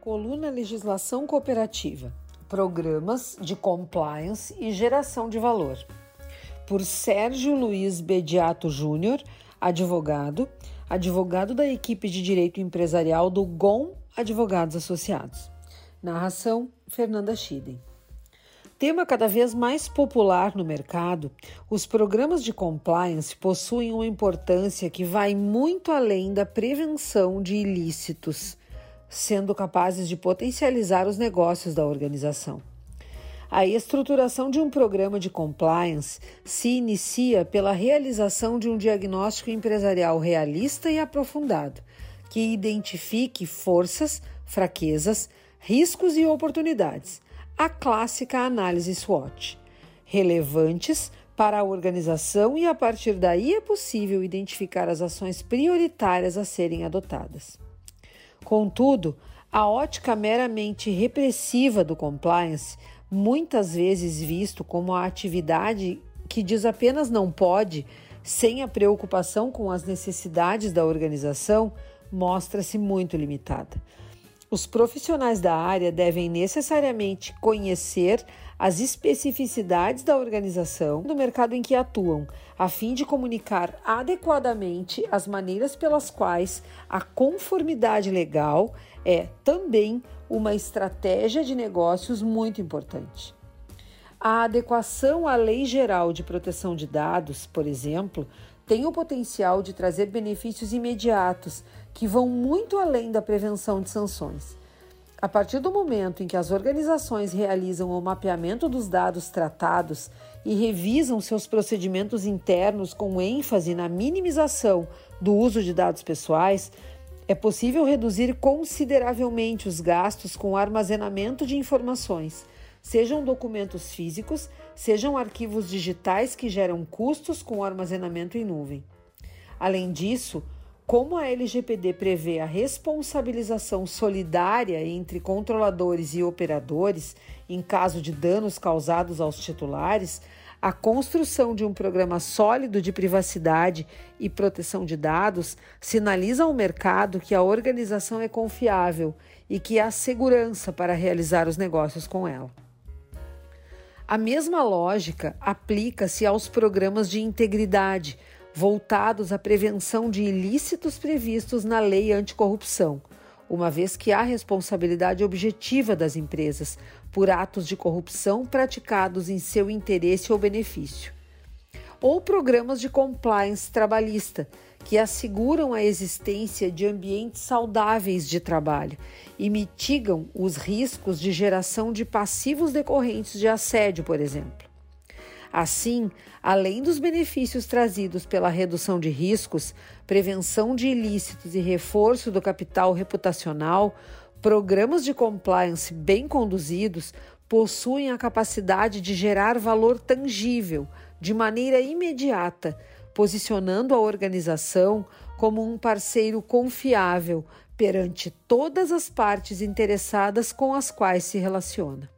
Coluna Legislação Cooperativa, Programas de Compliance e Geração de Valor. Por Sérgio Luiz Bediato Júnior, advogado, advogado da equipe de Direito Empresarial do GOM Advogados Associados. Narração: Fernanda Schiden. Tema cada vez mais popular no mercado, os programas de compliance possuem uma importância que vai muito além da prevenção de ilícitos sendo capazes de potencializar os negócios da organização. A estruturação de um programa de compliance se inicia pela realização de um diagnóstico empresarial realista e aprofundado, que identifique forças, fraquezas, riscos e oportunidades, a clássica análise SWOT, relevantes para a organização e a partir daí é possível identificar as ações prioritárias a serem adotadas. Contudo, a ótica meramente repressiva do compliance, muitas vezes visto como a atividade que diz apenas não pode, sem a preocupação com as necessidades da organização, mostra-se muito limitada. Os profissionais da área devem necessariamente conhecer as especificidades da organização do mercado em que atuam, a fim de comunicar adequadamente as maneiras pelas quais a conformidade legal é também uma estratégia de negócios muito importante. A adequação à Lei Geral de Proteção de Dados, por exemplo, tem o potencial de trazer benefícios imediatos que vão muito além da prevenção de sanções. A partir do momento em que as organizações realizam o mapeamento dos dados tratados e revisam seus procedimentos internos com ênfase na minimização do uso de dados pessoais, é possível reduzir consideravelmente os gastos com armazenamento de informações sejam documentos físicos, sejam arquivos digitais que geram custos com o armazenamento em nuvem. Além disso, como a LGPD prevê a responsabilização solidária entre controladores e operadores em caso de danos causados aos titulares, a construção de um programa sólido de privacidade e proteção de dados sinaliza ao mercado que a organização é confiável e que há segurança para realizar os negócios com ela. A mesma lógica aplica-se aos programas de integridade voltados à prevenção de ilícitos previstos na Lei Anticorrupção, uma vez que há responsabilidade objetiva das empresas por atos de corrupção praticados em seu interesse ou benefício. Ou programas de compliance trabalhista que asseguram a existência de ambientes saudáveis de trabalho e mitigam os riscos de geração de passivos decorrentes de assédio, por exemplo. Assim, além dos benefícios trazidos pela redução de riscos, prevenção de ilícitos e reforço do capital reputacional, programas de compliance bem conduzidos possuem a capacidade de gerar valor tangível de maneira imediata posicionando a organização como um parceiro confiável perante todas as partes interessadas com as quais se relaciona.